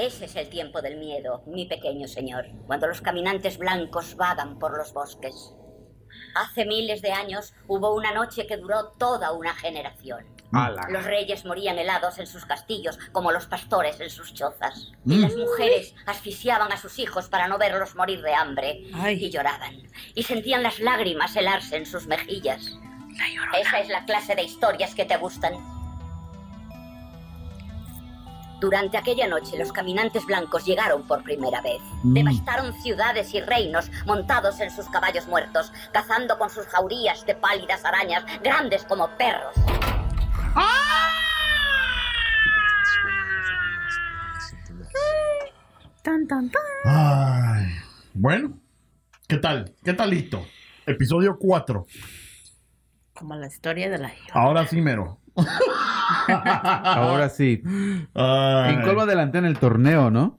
Ese es el tiempo del miedo, mi pequeño señor, cuando los caminantes blancos vagan por los bosques. Hace miles de años hubo una noche que duró toda una generación. Los reyes morían helados en sus castillos, como los pastores en sus chozas. Y Mm. las mujeres asfixiaban a sus hijos para no verlos morir de hambre. Y lloraban. Y sentían las lágrimas helarse en sus mejillas. Esa es la clase de historias que te gustan. Durante aquella noche los caminantes blancos llegaron por primera vez. Mm. Devastaron ciudades y reinos montados en sus caballos muertos, cazando con sus jaurías de pálidas arañas grandes como perros. Tan, tan, tan. Ay, bueno, ¿qué tal? ¿Qué talito? Episodio 4. Como la historia de la Ahora sí, mero. Ahora sí. Ay. ¿En cuál va adelante en el torneo, no?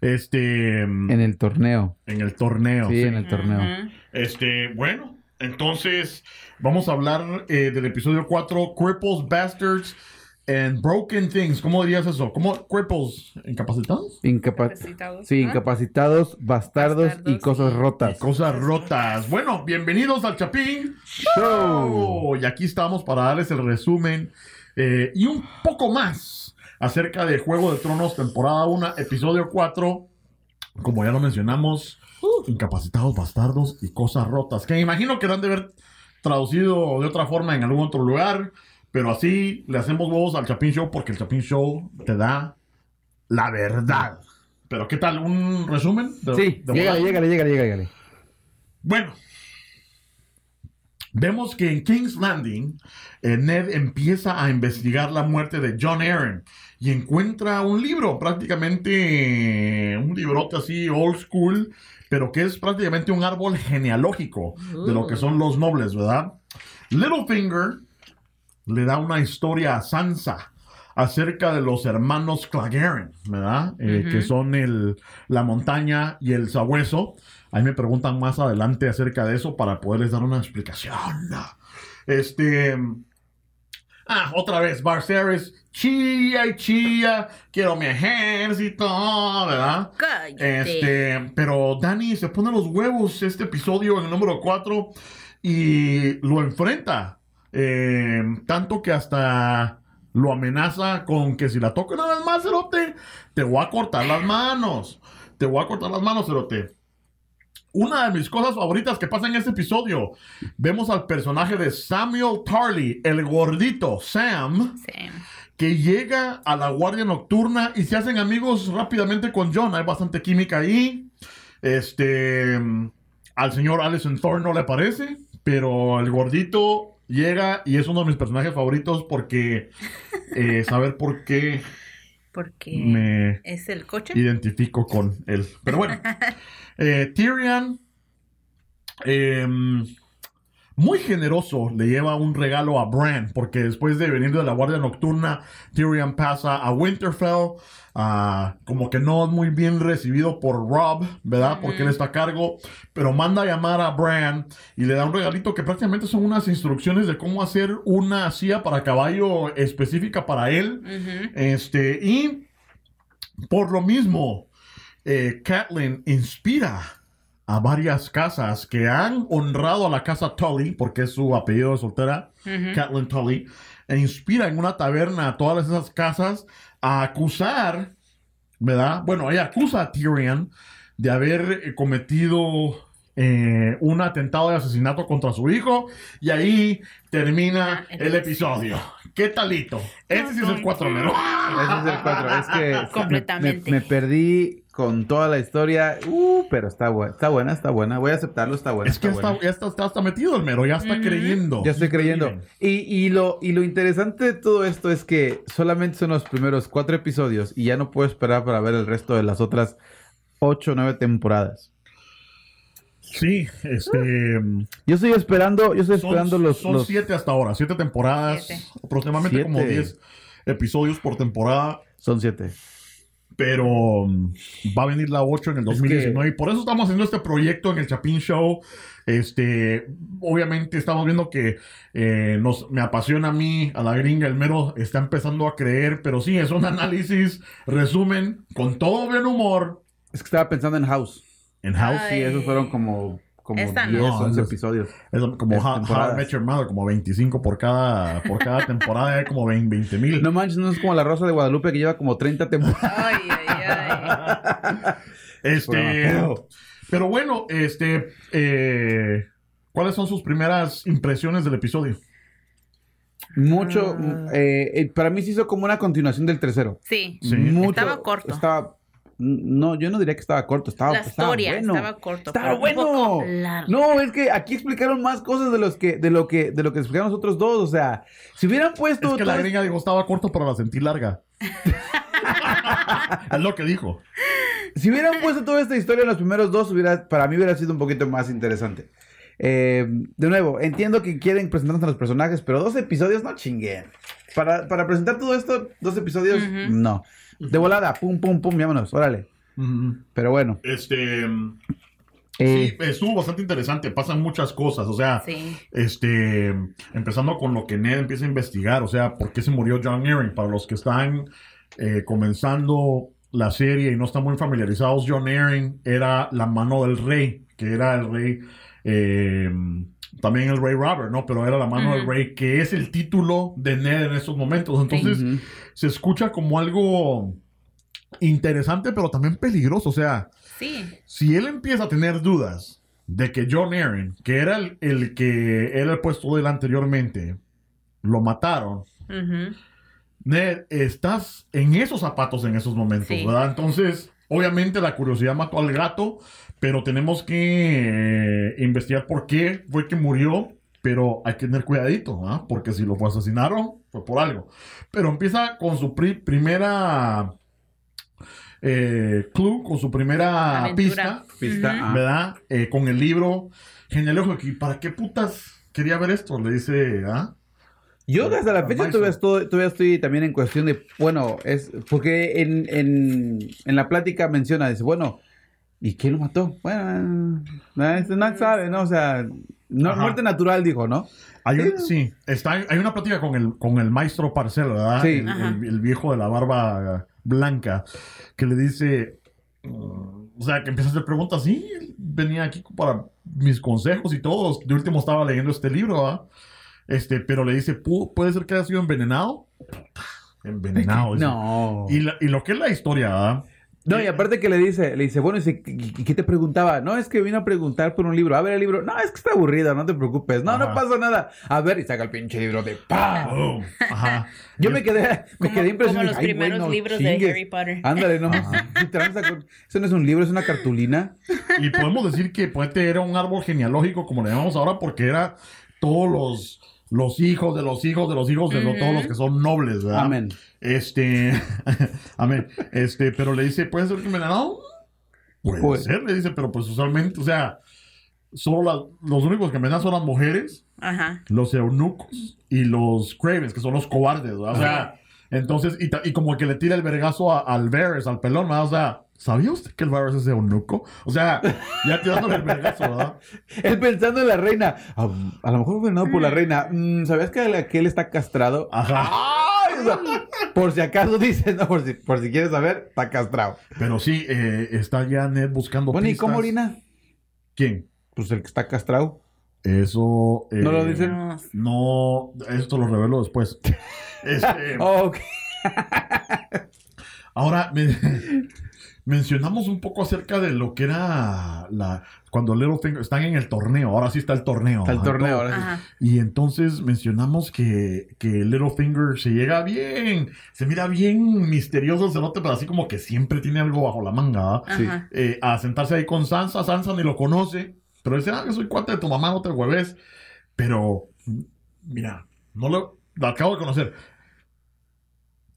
Este. En el torneo. En el torneo. Sí, en el torneo. Este, bueno, entonces vamos a hablar eh, del episodio 4, Cripples, Bastards and Broken Things. ¿Cómo dirías eso? ¿Cómo cripples? ¿Incapacitados? Incapa- Incapacitados, Sí, ¿ah? incapacitados, bastardos, y cosas rotas. Cosas rotas. Bueno, bienvenidos al Chapín Show. Y aquí estamos para darles el resumen eh, y un poco más acerca de Juego de Tronos, temporada 1, episodio 4. Como ya lo mencionamos, incapacitados, bastardos y cosas rotas. Que me imagino que lo han de haber traducido de otra forma en algún otro lugar. Pero así le hacemos huevos al Chapín Show porque el Chapín Show te da la verdad. Pero ¿qué tal? ¿Un resumen? de- Sí, de llégale, llégale, llégale, llégale. Bueno, vemos que en King's Landing, eh, Ned empieza a investigar la muerte de John Aaron y encuentra un libro, prácticamente eh, un librote así old school, pero que es prácticamente un árbol genealógico de lo que son los nobles, ¿verdad? Littlefinger le da una historia a Sansa acerca de los hermanos Clegane, ¿verdad? Eh. Que son el, la montaña y el sabueso. Ahí me preguntan más adelante acerca de eso para poderles dar una explicación. Este. Ah, otra vez, Barceres, chía y chía, quiero mi ejército, ¿verdad? Cállate. Este, pero Dani se pone los huevos este episodio en el número 4 y lo enfrenta. Eh, tanto que hasta lo amenaza con que si la toco una vez más, Cerote, te voy a cortar las manos. Te voy a cortar las manos, Cerote. Una de mis cosas favoritas que pasa en este episodio, vemos al personaje de Samuel Tarly, el gordito Sam, que llega a la guardia nocturna y se hacen amigos rápidamente con John. Hay bastante química ahí. Este, al señor Alison Thorne no le parece, pero el gordito llega y es uno de mis personajes favoritos porque eh, saber por qué Porque me es el coche. identifico con él. Pero bueno, eh, Tyrion, em, muy generoso, le lleva un regalo a Bran, porque después de venir de la Guardia Nocturna, Tyrion pasa a Winterfell, ah, como que no es muy bien recibido por Rob, ¿verdad? Porque él está a cargo, pero manda a llamar a Bran y le da un regalito que prácticamente son unas instrucciones de cómo hacer una silla para caballo específica para él. Este, y por lo mismo, eh, Catelyn inspira a varias casas que han honrado a la casa Tully, porque es su apellido de soltera. Catelyn Tully, e inspira en una taberna a todas esas casas a acusar, ¿verdad? Bueno, ella acusa a Tyrion de haber eh, cometido eh, un atentado de asesinato contra su hijo, y ahí termina el episodio. ¿Qué talito? Este sí es el 4, ¿no? Ese es el 4. Es que me- Completamente. Me, me perdí con toda la historia. Uh, pero está buena, está buena, está buena. Voy a aceptarlo, está buena. Es que ya está, ya está, está- está metido el mero, ya está creyendo. Ya estoy creyendo. Y, y lo, y lo interesante de todo esto es que solamente son los primeros cuatro episodios y ya no puedo esperar para ver el resto de las otras ocho o nueve temporadas. Sí, este. Yo estoy esperando, yo estoy Son, esperando los, son los- siete hasta ahora, siete temporadas, aproximadamente como Siete. diez episodios por temporada. Son siete. Pero mm, va a venir la 8 en el Es 2019 y por eso estamos haciendo este proyecto en el Chapin Show. Este, obviamente estamos viendo que eh, nos, me apasiona a mí, a la gringa, el mero está empezando a creer, pero sí, es un análisis, resumen, con todo buen humor Es que estaba pensando en House. en House. Sí, esos fueron como, como Esta 10, no. 11 No, episodios. Es como Es How, How I. Met Your Mother, como 25 por cada, por cada temporada, hay como 20 mil. No manches, no es como la Rosa de Guadalupe que lleva como 30 temporadas. Ay, ay, ay. Este, Pero- bueno, este, eh, ¿cuáles son sus primeras impresiones del episodio? Mucho. Ah. eh, eh, para mí se hizo como una continuación del tercero. Sí. Sí. Mucho, Estaba corto. Estaba. No, yo no diría que estaba corto. Estaba, La estaba historia bueno. estaba corto. Estaba pero un bueno. poco largo. No, es que aquí explicaron más cosas de los que, de lo que, de lo que explicaron los otros dos. O sea, si hubieran puesto. Es que la gringa dijo estaba corto, pero la sentí larga. es lo que dijo. Si hubieran puesto toda esta historia en los primeros dos, hubiera, para mí hubiera sido un poquito más interesante. Eh, de nuevo, entiendo que quieren presentarnos a los personajes, pero dos episodios no chinguen. Para, para presentar todo esto, dos episodios, no. De volada, pum, pum, pum, vámonos, órale. Pero bueno. Este, eh, sí, estuvo bastante interesante. Pasan muchas cosas, o sea, Sí. este, empezando con lo que Ned empieza a investigar, o sea, por qué se murió John Arryn. Para los que están eh, comenzando la serie y no están muy familiarizados, John Arryn era la mano del rey, que era el rey, eh, también el rey Robert, ¿no? Pero era la mano del rey, que es el título de Ned en estos momentos. Entonces, se escucha como algo interesante, pero también peligroso, o sea Sí. si él empieza a tener dudas de que John Aaron, que era el, el que era el puesto de él anteriormente, lo mataron. Ned, estás en esos zapatos en esos momentos, Sí. ¿verdad? Entonces, obviamente la curiosidad mató al gato, pero tenemos que eh, investigar por qué fue que murió, pero hay que tener cuidadito, ¿ah? Porque si lo fue asesinaron, fue por algo. Pero empieza con su pri- primera eh, clue, con su primera Aventura. pista. Pista. ¿verdad? Eh, con el libro genealógico. ¿Y para qué putas quería ver esto? Le dice, ¿ah? Yo hasta la fecha todavía estoy, todavía estoy también en cuestión de, bueno, es porque en, en, en la plática menciona, dice, bueno, ¿y quién lo mató? Bueno, no, no sabe, ¿no? O sea, no, muerte natural, dijo, ¿no? Hay un- Sí. está, hay una plática con el, con el maestro Parcel, ¿verdad? Sí. El, el- el viejo de la barba blanca, que le dice, o sea, que empieza a hacer preguntas, sí, él venía aquí para mis consejos y todo, de último estaba leyendo este libro, ¿verdad? Este, pero le dice, "Pu- ¿puede ser que haya sido envenenado? Envenenado. dice. No. Y, la- y lo que es la historia, ¿verdad? No, y aparte que le dice, le dice, bueno, dice, ¿qué, qué- te preguntaba? No, es que vino a preguntar por un libro. A ver el libro. No, es que está aburrido, no te preocupes. No, no pasa nada. A ver, y saca el pinche libro de ¡pa! Boom. Ajá. Yo me quedé, me quedé impresionado. como los Ay, primeros libros chingues. de Harry Potter. Ándale, no. Eso no es un libro, es una cartulina. Y podemos decir que Puente era un árbol genealógico, como le llamamos ahora, porque era todos los, los hijos de los hijos de los hijos de lo- todos los que son nobles, ¿verdad? Amén. Este, amén. Este, pero le dice, ¿puede ser que envenenado? Puede Puede. ser, le dice, pero pues usualmente, o sea, solo la- los únicos que envenenan son las mujeres, Ajá. los eunucos y los cravens, que son los cobardes, ¿verdad? O sea, entonces, y, y como que le tira el vergazo a- al Varys, al pelón, ¿verdad? O sea, ¿sabía usted que el Varys es eunuco? O sea, ya tirándole el vergazo, ¿verdad? Él pensando en la reina. A, a lo mejor fue no por la reina. Mm, ¿Sabías que aquel está castrado? Ajá. Ay, o sea, por si acaso dice, no, por si, por si quieres saber, está castrado. Pero sí, eh, está ya Ned buscando Bueno, ¿y pistas. cómo orina? ¿Quién? Pues el que está castrado. Eso... eh, ¿No lo dicen? No, No, esto lo revelo después. Este, Oh, ok. Ahora, me- mencionamos un poco acerca de lo que era la cuando Littlefinger están en el torneo. Ahora sí está el torneo. Está el torneo, ahora sí. Ajá. Y entonces mencionamos que, que Littlefinger se llega bien, se mira bien misterioso el cerote, pero así como que siempre tiene algo bajo la manga. Sí. Eh, a sentarse ahí con Sansa, Sansa ni lo conoce, pero dice, ah, que soy cuate de tu mamá, no te hueves. Pero, mira, no lo, lo acabo de conocer.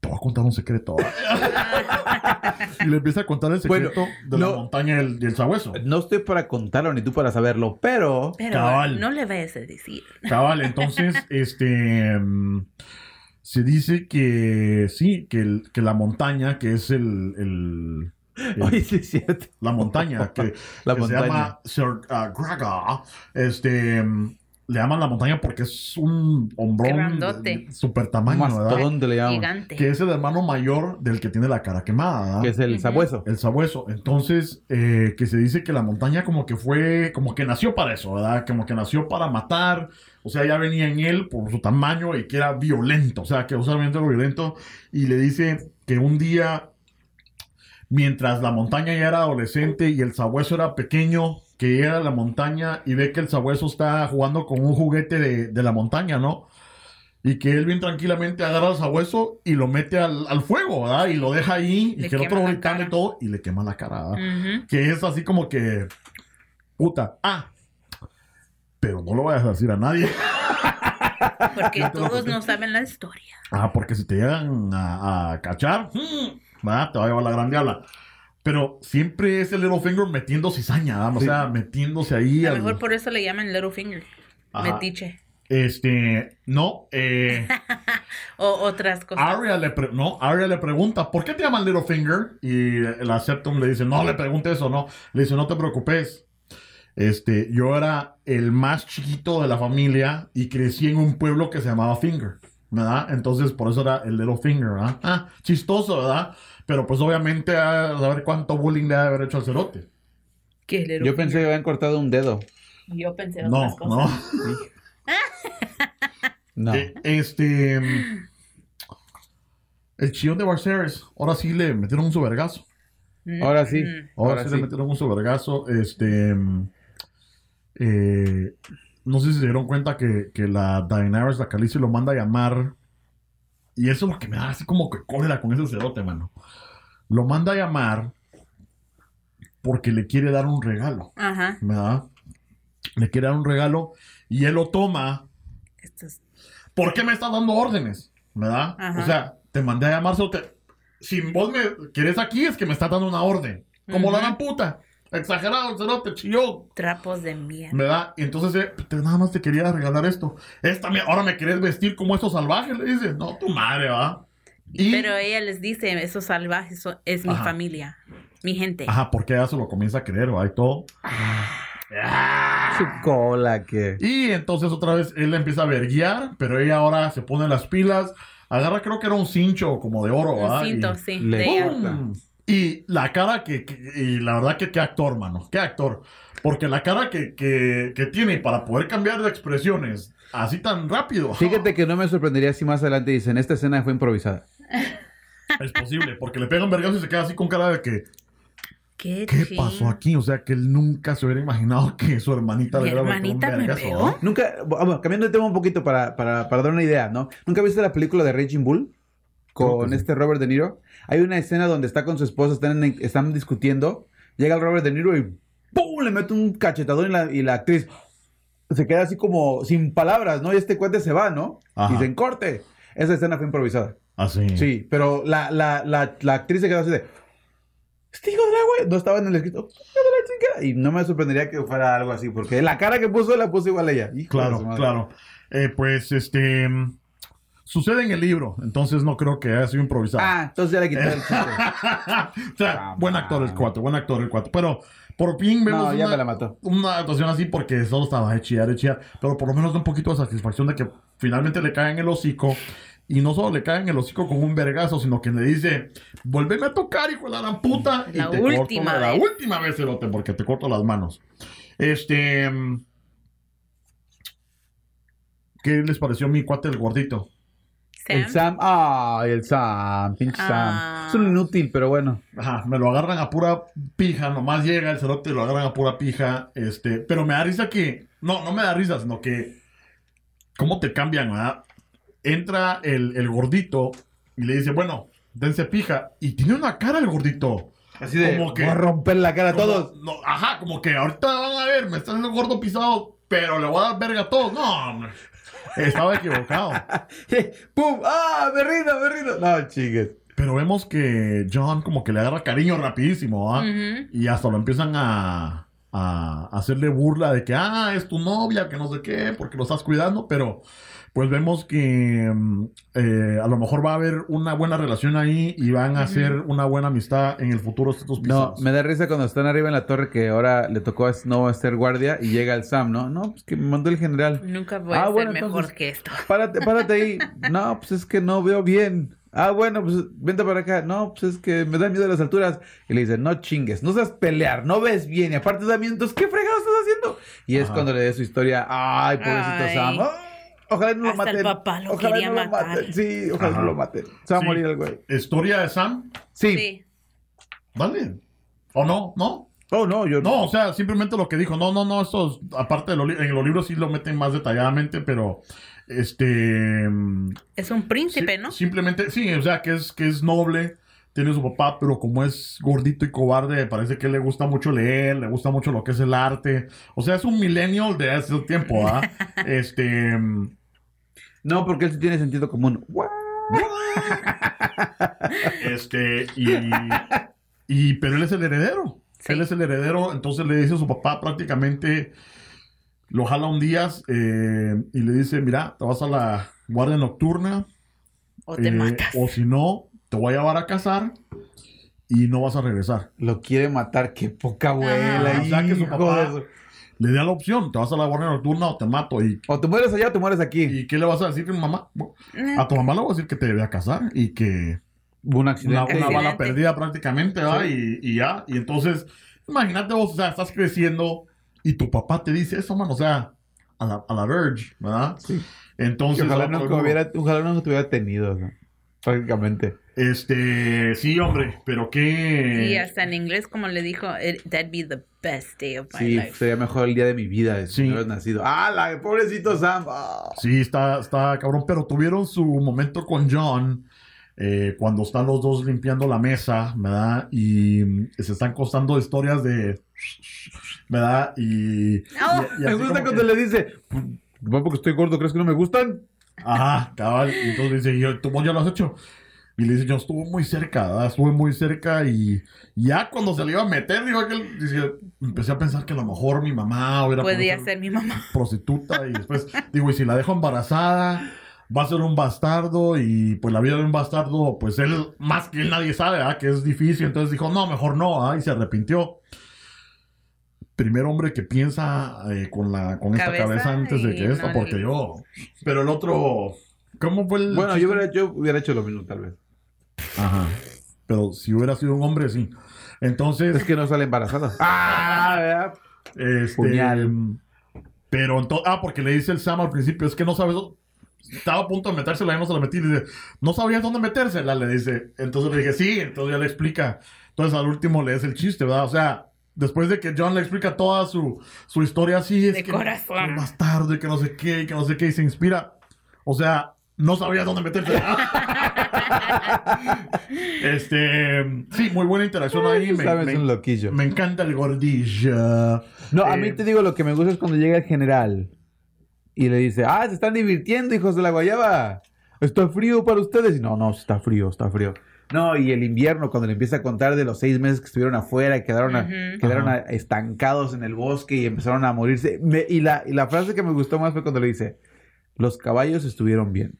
Te voy a contar un secreto. y le empieza a contar el Bueno, secreto de no- la montaña del, del sabueso. No estoy para contarlo ni tú para saberlo, pero. Pero Cabal. no le vayas a decir. Cabal, entonces, este. mm, se dice que sí, que, el- que la montaña, que es el, el- el- Oye, sí es cierto. la montaña, que, La que montaña. se llama Sir uh, Graga, este, mm, le llaman la montaña porque es un hombrón Grandote. de- super tamaño, ¿verdad? Le llaman. Gigante. Que es el hermano mayor del que tiene la cara quemada, ¿verdad? Que es el sabueso. El sabueso. Entonces, eh, que se dice que la montaña como que fue, como que nació para eso, ¿verdad? Como que nació para matar. O sea, ya venía en él por su tamaño y que era violento. O sea, que usualmente era violento. Y le dice que un día, mientras la montaña ya era adolescente y el sabueso era pequeño, que llega a la montaña y ve que el sabueso está jugando con un juguete de, de la montaña, ¿no? Y que él bien tranquilamente agarra al sabueso y lo mete al, al fuego, ¿verdad? Y lo deja ahí y que el otro gritando y todo y le quema la cara, ¿verdad? Que es así como que, puta, ah, pero no lo vayas a decir a nadie. Porque todos no saben la historia. Ah, porque si te llegan a, a cachar, mm, ¿verdad? te va a llevar la gran diabla. Pero siempre es el Littlefinger metiendo cizaña, ¿verdad? o Sí. sea, metiéndose ahí. A lo al- mejor por eso le llaman Littlefinger. Ajá. Metiche. Este, no, eh, O otras cosas. Arya le, pre- no, Arya le pregunta, ¿por qué te llaman Littlefinger? Y el Septum le dice, no le pregunte eso, no. Le dice, no te preocupes. Este, yo era el más chiquito de la familia y crecí en un pueblo que se llamaba Finger, ¿verdad? Entonces, por eso era el Littlefinger, ¿verdad? Ah, chistoso, ¿verdad? Pero pues obviamente a saber cuánto bullying le ha de haber hecho al cerote. ¿Qué es Yo pensé que habían cortado un dedo. Yo pensé No, otras cosas. no. No. Eh, este. El chillón de Barceres. Ahora sí le metieron un su vergazo. Mm, Ahora sí. mm. Ahora, Ahora sí, sí. le metieron un su vergazo. Este. eh, no sé si se dieron cuenta que, que la Daenerys, la Khaleesi, lo manda a llamar. Y eso es lo que me da así como que cólera con ese cerote, mano. Lo manda a llamar porque le quiere dar un regalo, Ajá. ¿verdad? Le quiere dar un regalo y él lo toma Esto es- ¿por qué me estás dando órdenes? ¿Verdad? Ajá. O sea, te mandé a llamar, solo te... si vos me quieres aquí es que me estás dando una orden. Como la gran puta. Exagerado, el cerote, chillón. Trapos de mierda. ¿Verdad? Y entonces, eh, te- nada más te quería regalar esto. Esta, me- ahora me querés vestir como estos salvajes, le dice. No, tu madre, ¿va? Y... Pero ella les dice, esos salvajes son- es mi Ajá. familia, mi gente. Ajá, porque ella se lo comienza a creer, ¿va? Y todo. Ah. Su cola que. Y entonces otra vez él la empieza a verguiar, pero ella ahora se pone las pilas, agarra creo que era un cincho como de oro, ¿va? Un cinto, Y- sí. le-. Y la cara que, que- y la verdad que qué actor, mano, qué actor. Porque la cara que, que, que tiene para poder cambiar de expresiones así tan rápido. Fíjate que no me sorprendería si más adelante dicen, esta escena fue improvisada. Es posible, porque le pegan vergazo y se queda así con cara de que, ¿Qué, pasó aquí? O sea, que él nunca se hubiera imaginado que su hermanita le hubiera metido un hermanita me pegó. Nunca, bueno, cambiando de tema un poquito para, para, para dar una idea, ¿no? ¿Nunca viste la película de Raging Bull? Con sí. este Robert De Niro. Hay una escena donde está con su esposa, están, en- están discutiendo. Llega el Robert De Niro y ¡pum! Le mete un cachetadón y la, y la actriz se queda así como sin palabras, ¿no? Y este cuate se va, ¿no? Ajá. Y se corte. Esa escena fue improvisada. Así. Sí, pero la, la, la, la actriz se quedó así de. Este hijo de la güey. No estaba en el escrito. "Hijo de la chingada". Y no me sorprendería que fuera algo así, porque la cara que puso la puso igual ella. Hijo de su Claro, claro. Eh, pues este. Sucede en el libro, entonces no creo que haya sido improvisado. Ah, entonces ya le quité el chiste. o sea, Ah, buen actor el cuatro, buen actor el cuatro. Pero por fin vemos No, ya una, me la mató. una actuación así porque solo estaba de chillar, de chillar. Pero por lo menos da un poquito de satisfacción de que finalmente le cae en el hocico. Y no solo le cae en el hocico con un vergazo, sino que le dice, vuélveme a tocar, hijo de la puta. La y te última corto la vez. última vez, cerote, porque te corto las manos. Este... mm, ¿Qué les pareció mi cuate el gordito? Sam. El Sam. Ay, el Sam. Pinche Ah. Sam. Es un inútil, pero bueno. Ajá, me lo agarran a pura pija, nomás llega el cerote y lo agarran a pura pija, este, pero me da risa que, no, no me da risa, sino que, ¿cómo te cambian, verdad? Entra el, el gordito y le dice, bueno, dense pija, y tiene una cara el gordito. Así de. Como que- Voy a romper la cara a Como- todos. no, ajá, como que ahorita van a ver, me están haciendo gordo pisado, pero le voy a dar verga a todos. No, hombre, estaba equivocado. ¡Pum! ¡Ah! ¡Me rindo, me rindo! No, chingues. Pero vemos que John como que le agarra cariño rapidísimo, ¿ah? Y hasta lo empiezan a, a hacerle burla de que, ah, es tu novia, que no sé qué, porque lo estás cuidando, pero pues vemos que mm, eh, a lo mejor va a haber una buena relación ahí y van a hacer una buena amistad en el futuro estos No, me da risa cuando están arriba en la torre que ahora le tocó a Snow hacer guardia y llega el Sam, ¿no? No, pues que me mandó el general. Nunca voy Ah, a ser bueno, mejor entonces- que esto. Párate, párate ahí. No, pues es que no veo bien. Ah, bueno, pues vente para acá. No, pues es que me da miedo las alturas. Y le dice, no chingues, no sabes pelear, no ves bien. Y aparte da miedo, entonces, ¿qué fregado estás haciendo? Y es Ajá. cuando le dé su historia. Ay, pobrecito Ay. Sam. Ojalá no lo Hasta el maten. papá lo Ojalá quería no lo matar. maten. Sí, ojalá Ajá. no lo maten. Se va Sí. a morir el güey. Historia de Sam, Sí. Sí. dale. ¿O no? ¿No? Oh, no, yo No, o sea, simplemente lo que dijo. No, no, no, esto, es- aparte de los en los libros sí lo meten más detalladamente, pero este... Es un príncipe, ¿no? Simplemente, sí, o sea, que es, que es noble, tiene su papá, pero como es gordito y cobarde, parece que le gusta mucho leer, le gusta mucho lo que es el arte. O sea, es un millennial de hace tiempo, ¿ah? este. No, porque él sí tiene sentido común. Este, y. y pero él es el heredero. Sí. Él es el heredero, entonces le dice a su papá prácticamente. Lo jala un día eh, y le dice: Mira, te vas a la guardia nocturna. O te eh, matas. O si no, te voy a llevar a casar y no vas a regresar. Lo quiere matar, qué poca abuela. Ah, o sea que su papá- de Le da la opción: te vas a la guardia nocturna o te mato. ¿Y, O te mueres allá o te mueres aquí. ¿y qué le vas a decir a mi mamá? A tu mamá le voy a decir que te debe a casar y que un una, accidente. una bala perdida prácticamente, ¿va? Y, y ya. Y entonces, imagínate vos, o sea, estás creciendo y tu papá te dice eso, mano, o sea, a la, a la verge, ¿verdad? Sí. Entonces, ojalá, no hubiera, ojalá no te hubiera tenido, o sea, prácticamente. Este, sí, hombre, pero qué. Y hasta en inglés, como le dijo, that'd be the best day of my Sí, life. sería mejor el día de mi vida si Sí. no hubieras nacido. ¡Ah, la pobrecito Sam! Sí, está, está cabrón, pero tuvieron su momento con John eh, cuando están los dos limpiando la mesa, ¿verdad? Y mm, se están contando historias de... ¿verdad? Y... No. y- y Me gusta cuando que- le dice, "Pues, porque estoy gordo, ¿crees que no me gustan? Ajá, cabal. Y entonces dice, yo, ¿tú vos ya lo has hecho? Y le dice, yo estuve muy cerca, ¿verdad? Estuve muy cerca y ya cuando se le iba a meter, dijo aquel, dice, empecé a pensar que a lo mejor mi mamá hubiera Podía podido ser mi mamá. prostituta y después digo, y si la dejo embarazada, va a ser un bastardo y pues la vida de un bastardo, pues él más que él nadie sabe, ¿verdad? Que es difícil, entonces dijo, no, mejor no, ¿ah? y se arrepintió. Primer hombre que piensa eh, con la con esta Cabeza cabeza antes de que esta, no porque yo. Pero el otro, ¿cómo fue el? Bueno, yo hubiera, yo hubiera hecho lo mismo, tal vez. Ajá. Pero si hubiera sido un hombre, sí. Entonces, Es que no sale embarazada. ¡Ah! ¿verdad? Este, Puñal. pero entonces, ah, porque le dice el Sam al principio, es que no sabes, estaba a punto de metérsela y no se la metí, le dice, no sabías dónde metérsela, le dice, entonces le dije, sí, entonces ya le explica, entonces al último le es el chiste, ¿verdad? O sea, después de que John le explica toda su, su historia así, es De que corazón. bastardo y que no sé qué, y que no sé qué, y se inspira, o sea, no sabías dónde metérsela. este, sí, muy buena interacción ahí, me, Sabes, me- un loquillo. me encanta el gordillo. No, a Eh, mí te digo lo que me gusta es cuando llega el general y le dice, ah, se están divirtiendo, hijos de la guayaba. Está frío para ustedes. Y no, no, está frío, está frío. No, y el invierno, cuando le empieza a contar de los seis meses que estuvieron afuera y quedaron, a- quedaron a- estancados en el bosque y empezaron a morirse. Me- y, la, y la frase que me gustó más fue cuando le dice, los caballos estuvieron bien,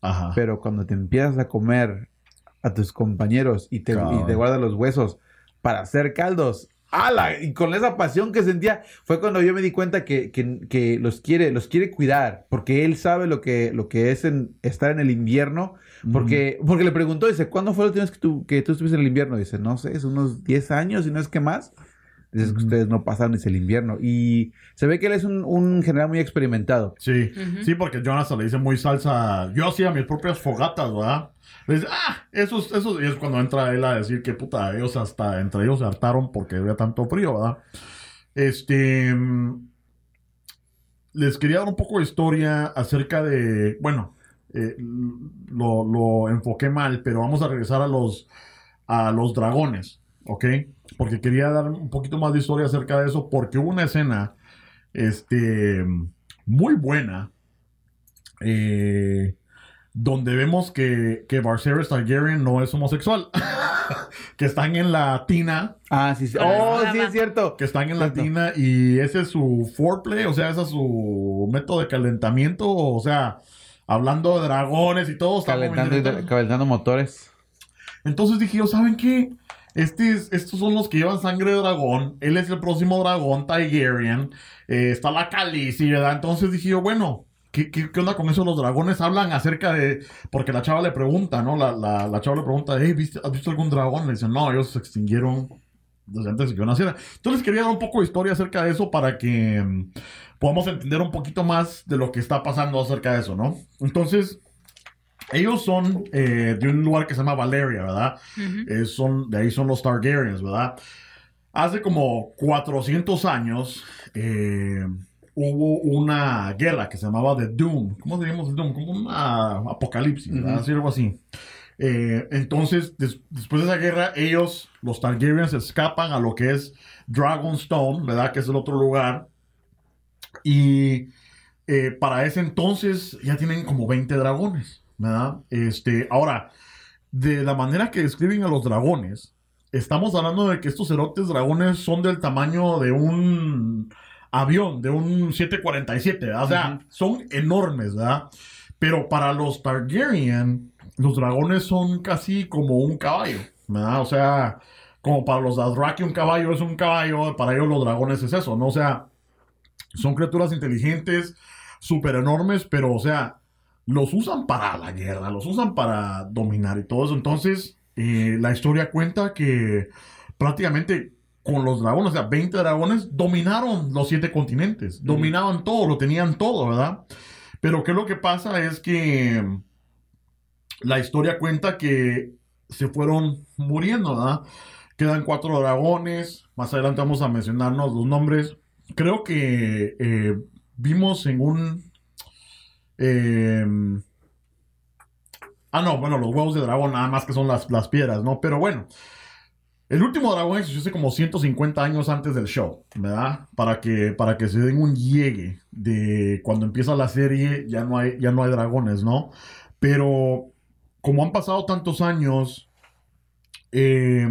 Ajá. pero cuando te empiezas a comer a tus compañeros y te, Cabal. y te guardas los huesos para hacer caldos. ¡Hala! Y con esa pasión que sentía, fue cuando yo me di cuenta que, que- que los quiere, los quiere cuidar, porque él sabe lo que, lo que es en, estar en el invierno, porque, porque le preguntó, dice, ¿cuándo fue la última vez que tú, que tú estuviste en el invierno? Dice, no sé, es unos 10 años, y no es que más. Dice, "Es que ustedes no pasaron ese el invierno. Y se ve que él es un, un general muy experimentado. Sí, sí, porque Jonathan le dice muy salsa. Yo hacía mis propias fogatas, ¿verdad? Le dice, ah, esos, esos. Y es cuando entra él a decir que puta, ellos hasta entre ellos se hartaron porque había tanto frío, ¿verdad? Este. mm, Les quería dar un poco de historia acerca de. Bueno, eh, lo, lo enfoqué mal, pero vamos a regresar a los, a los dragones, ¿ok? Porque quería dar un poquito más de historia acerca de eso, porque hubo una escena, este, muy buena, eh, donde vemos que, que Barceres Targaryen no es homosexual. que están en la tina. Ah, sí, sí. Oh, sí, esclava. es cierto. Que están en la Cierto. tina y ese es su foreplay, o sea, ese es su método de calentamiento, o sea, hablando de dragones y todo. Calentando, y calentando motores. Entonces dije yo, ¿saben qué? Este es- estos son los que llevan sangre de dragón. Él es el próximo dragón, Tigerian. Eh, está la Khaleesi, ¿verdad? Entonces dije yo, bueno, ¿qué, qué, qué onda con eso? Los dragones hablan acerca de... Porque la chava le pregunta, ¿no? La, la, la chava le pregunta, hey, ¿viste- ¿has visto algún dragón? Le dicen, no, ellos se extinguieron desde antes de que yo naciera. Entonces quería dar un poco de historia acerca de eso para que mm, podamos entender un poquito más de lo que está pasando acerca de eso, ¿no? Entonces... Ellos son eh, de un lugar que se llama Valeria, ¿verdad? Eh, son, de ahí son los Targaryens, ¿verdad? Hace como 400 años eh, hubo una guerra que se llamaba The Doom. ¿Cómo diríamos The Doom? Como una apocalipsis, ¿verdad? Ujú. Así, algo así. Eh, entonces, des- después de esa guerra, ellos, los Targaryens, escapan a lo que es Dragonstone, ¿verdad? Que es el otro lugar. Y eh, para ese entonces ya tienen como 20 dragones, ¿verdad? Este, ahora, de la manera que describen a los dragones, estamos hablando de que estos erotes dragones son del tamaño de un avión, de un 747, ¿verdad? O sea, son enormes, ¿verdad? Pero para los Targaryen, los dragones son casi como un caballo, ¿verdad? O sea, como para los Dothraki un caballo es un caballo, para ellos los dragones es eso, ¿no? O sea, son criaturas inteligentes, súper enormes, pero, o sea, los usan para la guerra, los usan para dominar y todo eso. Entonces, eh, la historia cuenta que prácticamente con los dragones, o sea, 20 dragones, dominaron los siete continentes, dominaban todo, lo tenían todo, ¿verdad? Pero ¿qué es lo que pasa? Es que la historia cuenta que se fueron muriendo, ¿verdad? Quedan cuatro dragones, más adelante vamos a mencionarnos los nombres. Creo que eh, vimos en un... eh, ah, no, bueno, los huevos de dragón nada más que son las, las piedras, ¿no? Pero bueno, el último dragón existió como 150 años antes del show, ¿verdad? Para que, para que se den un llegue de cuando empieza la serie, ya no hay, ya no hay dragones, ¿no? Pero como han pasado tantos años, eh,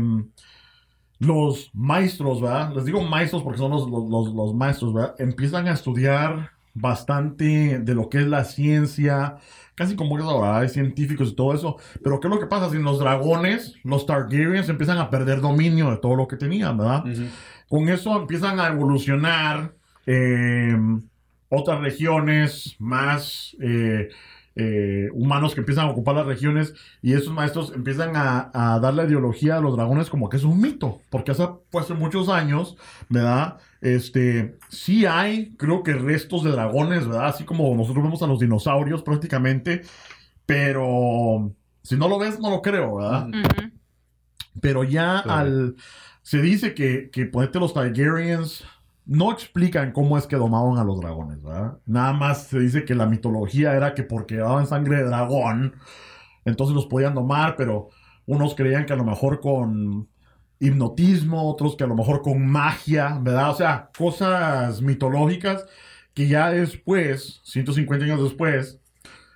los maestros, ¿verdad? Les digo maestros porque son los- los- los maestros, ¿verdad? Empiezan a estudiar bastante de lo que es la ciencia, casi como hay científicos y todo eso. Pero ¿qué es lo que pasa? Si los dragones, los Targaryens empiezan a perder dominio de todo lo que tenían, ¿verdad? Con eso empiezan a evolucionar eh, otras regiones más eh, eh, humanos que empiezan a ocupar las regiones y esos maestros empiezan a, a dar la ideología a los dragones como que es un mito, porque hace, hace muchos años, ¿verdad? Este, sí hay, creo que restos de dragones, ¿verdad? Así como nosotros vemos a los dinosaurios prácticamente, pero si no lo ves, no lo creo, ¿verdad? Pero ya Sí. al. Se dice que, que ponete los Targaryens no explican cómo es que domaban a los dragones, ¿verdad? Nada más se dice que la mitología era que porque daban sangre de dragón, entonces los podían domar, pero unos creían que a lo mejor con hipnotismo, otros que a lo mejor con magia, ¿verdad? O sea, cosas mitológicas que ya después, 150 años después,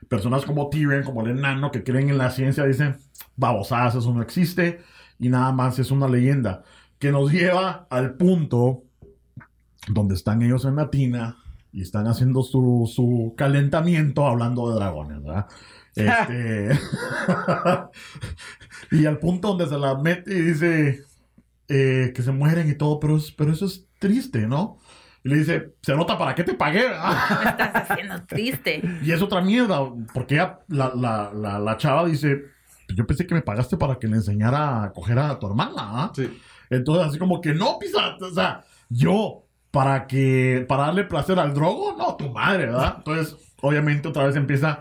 personas como Tyrion, como el enano, que creen en la ciencia, dicen, babosadas, eso no existe, y nada más es una leyenda, que nos lleva al punto donde están ellos en la tina y están haciendo su, su calentamiento hablando de dragones, ¿verdad? Este... y al punto donde se la mete y dice eh, que se mueren y todo, pero, pero eso es triste, ¿no? Y le dice, se nota para qué te pagué. Me estás haciendo triste. Y es otra mierda, porque ella, la, la, la, la chava dice, yo pensé que me pagaste para que le enseñara a coger a tu hermana, ¿ah?". Sí. Entonces, así como que no, pisa, o sea, yo, para que, para darle placer al drogo, no, tu madre, ¿verdad? Entonces, obviamente, otra vez empieza,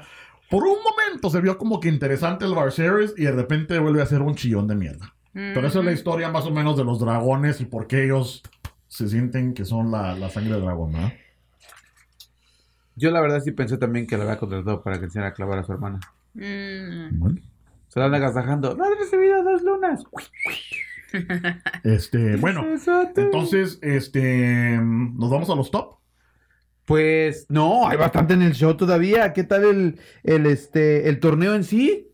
por un momento se vio como que interesante el Barceres y de repente vuelve a ser un chillón de mierda. Pero esa es la historia más o menos de los dragones y por qué ellos se sienten que son la, la sangre de dragón, ¿verdad? Yo la verdad sí pensé también que la había contratado para que enseñara a clavar a su hermana. Mm. Bueno. Se la anda agasajando. No has recibido dos lunas. Este, bueno, entonces, este, nos vamos a los top. Pues no, hay bastante en el show todavía. ¿Qué tal el, el, este, el torneo en sí?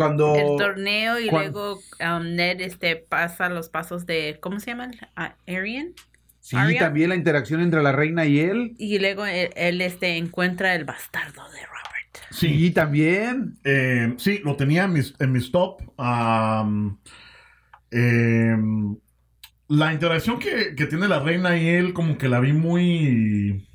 Cuando... El torneo y cuan- luego um, Ned este, pasa los pasos de, ¿cómo se llama? Ah, Arian. Sí, Arya. también la interacción entre la reina y él. Y luego él, él, este, encuentra el bastardo de Robert. Sí, también. Eh, sí, lo tenía en mis, en mis top. Em, la interacción que, que tiene la reina y él, como que la vi muy.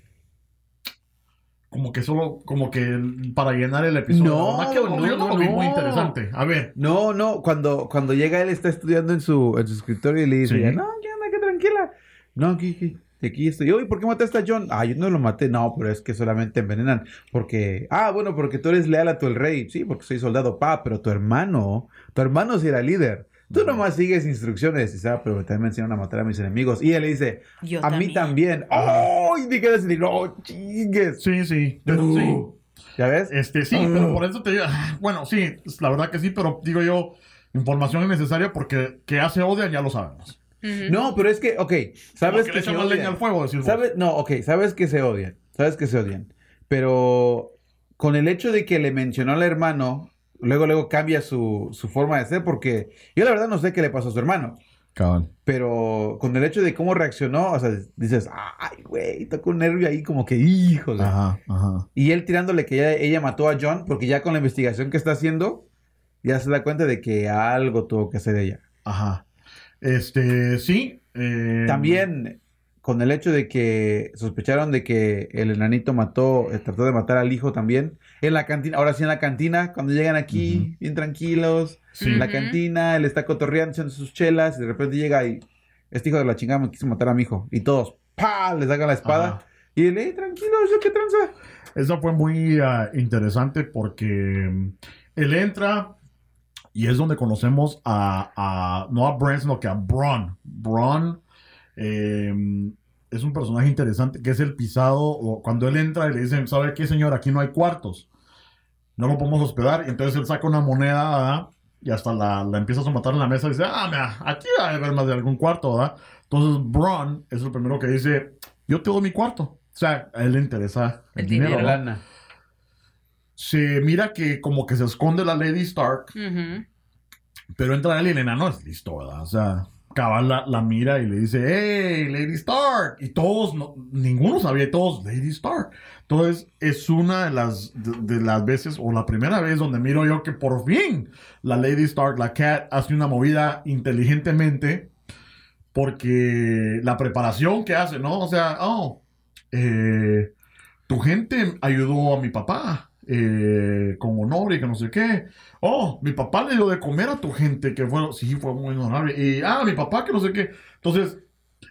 Como que solo, como que para llenar el episodio. No, verdad que no, yo no, lo vi no. muy interesante. A ver. No, no, cuando, cuando llega él está estudiando en su, en su escritorio y le dice, Sí. no, ¿qué onda? ¿Qué tranquila? No, aquí, aquí, aquí estoy. Oye, ¿por qué mataste a John? Ah, yo no lo maté. No, pero es que solamente envenenan. Porque, ah, bueno, porque tú eres leal a tu el rey. Sí, porque soy soldado, pa, pero tu hermano, tu hermano sí era líder. Tú nomás sigues instrucciones. Y ah, pero también me enseñaron a matar a mis enemigos. Y él le dice, Yo a mí también. ¡Oh! Y me quedas así, no, chingues. Sí, sí. Pero sí. ¿Ya ves? Este, sí, pero por eso te digo. ah, Bueno, sí, es la verdad que sí, pero digo yo, información innecesaria porque que hace odian ya lo sabemos. No, pero es que, ok, sabes que que, se odian. leña al fuego. ¿Sabes? No, ok, sabes que se odian. Sabes que se odian. Pero con el hecho de que le mencionó al hermano, luego, luego cambia su, su forma de ser, porque yo la verdad no sé qué le pasó a su hermano. Cabal. Pero con el hecho de cómo reaccionó, o sea, dices, ay, güey, tocó un nervio ahí como que, híjole. Ajá, ajá. Y él tirándole que ella, ella mató a John, porque ya con la investigación que está haciendo, ya se da cuenta de que algo tuvo que hacer ella. Ajá. Este, sí. eh, También con el hecho de que sospecharon de que el enanito mató, eh, trató de matar al hijo también. En la cantina, ahora sí en la cantina, cuando llegan aquí, bien tranquilos, Sí. en la cantina, él está cotorreando, echando sus chelas, y de repente llega y este hijo de la chingada me quiso matar a mi hijo. Y todos, ¡pa! le sacan la espada. Ajá. Y él, eh, tranquilo, ¿yo qué tranza? Eso fue muy ah, interesante porque mm, él entra y es donde conocemos a, a- no a Bran, sino que a Bron. Bron eh, es un personaje interesante que es el pisado. o Cuando él entra y le dicen, ¿sabe qué, señor? Aquí no hay cuartos. No lo podemos hospedar. Y entonces él saca una moneda ¿verdad? y hasta la, la empieza a matar en la mesa y dice, ah, mira, aquí va a haber más de algún cuarto, ¿verdad? Entonces Bron es el primero que dice, yo te doy mi cuarto. O sea, a él le interesa el, El dinero. lana. Se mira que como que se esconde la Lady Stark, pero entra él y el enano es listo, ¿verdad? O sea, cabal la, mira y le dice, ¡Hey, Lady Stark! Y todos, no- ninguno sabía, todos, Lady Stark. Entonces, es una de las, de, de las veces, o la primera vez donde miro yo que por fin la Lady Stark, la Cat, hace una movida inteligentemente, porque la preparación que hace, ¿no? O sea, oh, eh, tu gente ayudó a mi papá eh, con honor y que no sé qué. Oh, mi papá le dio de comer a tu gente, que fue, sí, fue muy honorable. Y, ah, mi papá que no sé qué. Entonces,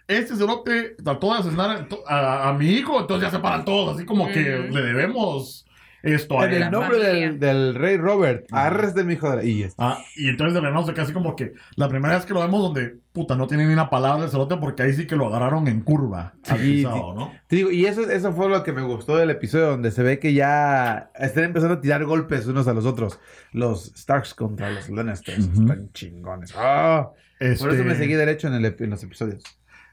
este cerote trató de asesinar a, a mi hijo, entonces ya se paran todos, así como que le debemos esto En él. el nombre del, del rey Robert, arres de mi hijo de la... Y Ah, y entonces de verdad se así como que la primera vez que lo vemos donde, puta, no tiene ni una palabra del cerote porque ahí sí que lo agarraron en curva. al Sí, pisado, sí. ¿no? Te digo, y eso, eso fue lo que me gustó del episodio, donde se ve que ya están empezando a tirar golpes unos a los otros. Los Starks contra los Lannisters. Están chingones. ¡Ah! Por eso Este, me seguí derecho en, el, en los episodios.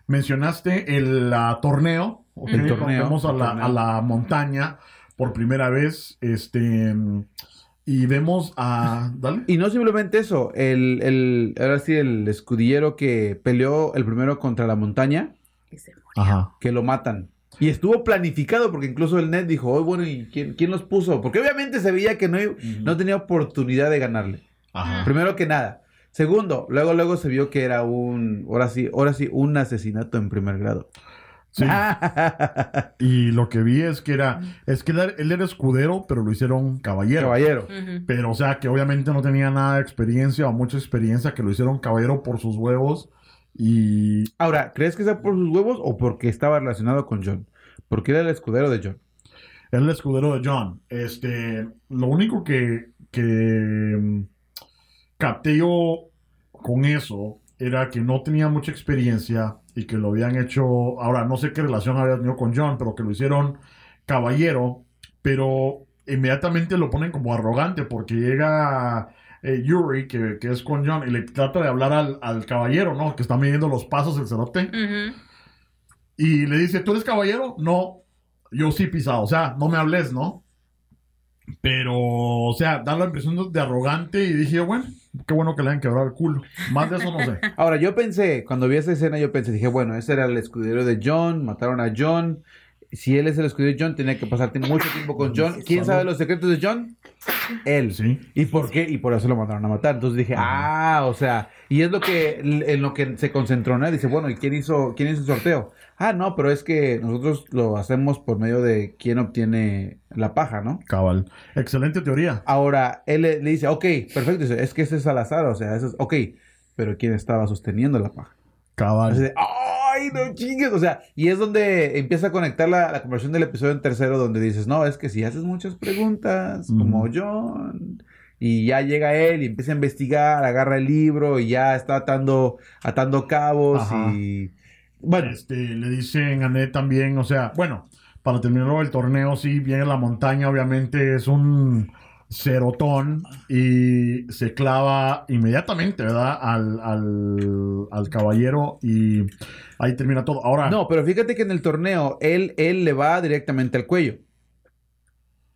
Mencionaste el ah, torneo. El torneo, Vamos a la montaña por primera vez. Este. Y vemos a. Dale. Y no simplemente eso, el, el, ahora sí, el escudillero que peleó el primero contra la montaña, se murió. Ajá. que lo matan. Y estuvo planificado porque incluso el net dijo, oh, bueno, ¿y quién, quién los puso? Porque obviamente se veía que no, no tenía oportunidad de ganarle. Ajá. Primero que nada. Segundo, luego luego se vio que era un, ahora sí, ahora sí, un asesinato en primer grado. Sí. Y lo que vi es que era. Es que él era- él era escudero, pero lo hicieron caballero. Caballero. Pero, o sea, que obviamente no tenía nada de experiencia o mucha experiencia, que lo hicieron caballero por sus huevos. Y Ahora, ¿crees que sea por sus huevos o porque estaba relacionado con John? Porque era el escudero de John. Era el escudero de John. Este, lo único que, que mm, capté yo con eso era que no tenía mucha experiencia y que lo habían hecho, ahora no sé qué relación había tenido con John, pero que lo hicieron caballero, pero inmediatamente lo ponen como arrogante porque llega eh, Yuri, que, que es con John, y le trata de hablar al, al caballero, ¿no? Que está midiendo los pasos el cerote. Y le dice, ¿tú eres caballero? No, yo sí pisado, o sea, no me hables, ¿no? Pero, o sea, da la impresión de arrogante y dije, bueno, qué bueno que le han quebrado el culo. Más de eso no sé. Ahora, yo pensé, cuando vi esa escena, yo pensé, dije, bueno, ese era el escudero de John, mataron a John. Si él es el escudero de John, tenía que pasar mucho tiempo con John. ¿Quién sabe los secretos de John? Él. Sí. ¿Y por qué? Y por eso lo mandaron a matar. Entonces dije, ah, o sea, y es lo que en lo que se concentró, ¿no? Dice, bueno, ¿y quién hizo, quién hizo el sorteo? Ah, no, pero es que nosotros lo hacemos por medio de quién obtiene la paja, ¿no? Cabal. Excelente teoría. Ahora, él le, dice, ok, perfecto, dice, es que ese es Salazar, o sea, eso es, ok, pero ¿quién estaba sosteniendo la paja? Cabal. De, ¡Ay, no chingues! O sea, y es donde empieza a conectar la, la conversión del episodio en tercero, donde dices, no, es que si haces muchas preguntas, como John, y ya llega él y empieza a investigar, agarra el libro y ya está atando, atando cabos y bueno. Este, le dicen a Ned también, o sea, bueno, para terminar el torneo, sí, viene la montaña, obviamente es un cerotón y se clava inmediatamente, ¿verdad? Al, al, caballero y ahí termina todo. Ahora. No, pero fíjate que en el torneo él, él le va directamente al cuello.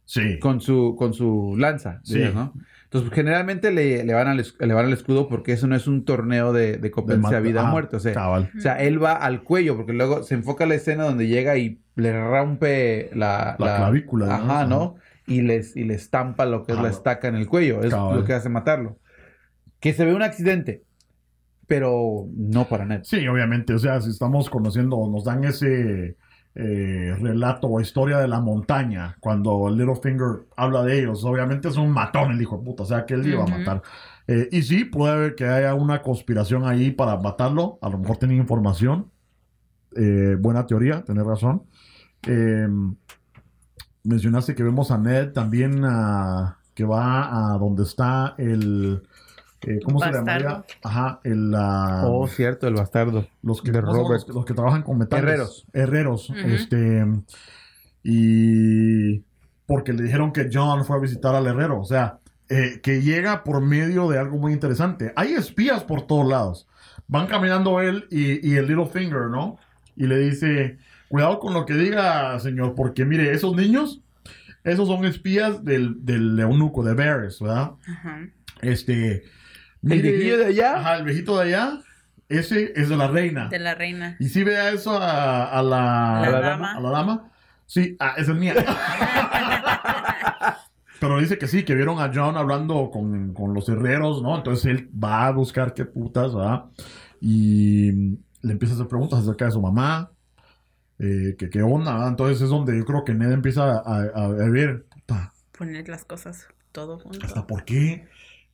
Sí. Con su, con su lanza, sí. ¿no? Entonces, generalmente le, le, van al, le van al escudo porque eso no es un torneo de, de competencia vida o muerte. O sea, o sea, él va al cuello porque luego se enfoca la escena donde llega y le rompe la, la, clavícula. Ajá, ¿no? Y, les, y le estampa lo que es la estaca en el cuello. Es lo que hace matarlo. Que se ve un accidente, pero no para nada. Sí, obviamente. O sea, si estamos conociendo, nos dan ese eh, relato o historia de la montaña, cuando Littlefinger habla de ellos, obviamente es un matón el hijo de puta, o sea que él iba a matar. Eh, y sí, puede que haya una conspiración ahí para matarlo, a lo mejor tenía información, eh, buena teoría, tener razón. mencionaste que vemos a Ned también que va a donde está el eh, ¿Cómo se llamaría? Ajá, el. oh, cierto, el bastardo. Los que, Los, que trabajan con metales. Herreros. Herreros. Este. Y. Porque le dijeron que John fue a visitar al herrero. O sea, eh, que llega por medio de algo muy interesante. Hay espías por todos lados. Van caminando él y, y el Little Finger, ¿no? Y le dice: Cuidado con lo que diga, señor, porque mire, esos niños. Esos son espías del, del eunuco, de Varys, ¿verdad? Ajá. Este ¿El viejito de allá? Ajá, el viejito de allá. Ese es de la reina. De la reina. Y si vea eso a, la, a la, dama. A la dama. Sí, ah, esa es mía. Pero dice que sí, que vieron a John hablando con, los herreros, ¿no? Entonces él va a buscar qué putas, ¿verdad? Y le empieza a hacer preguntas acerca de su mamá. Eh, que qué onda, ¿verdad? Entonces es donde yo creo que Ned empieza a, ver, puta. Poner las cosas todo junto. ¿Hasta por qué?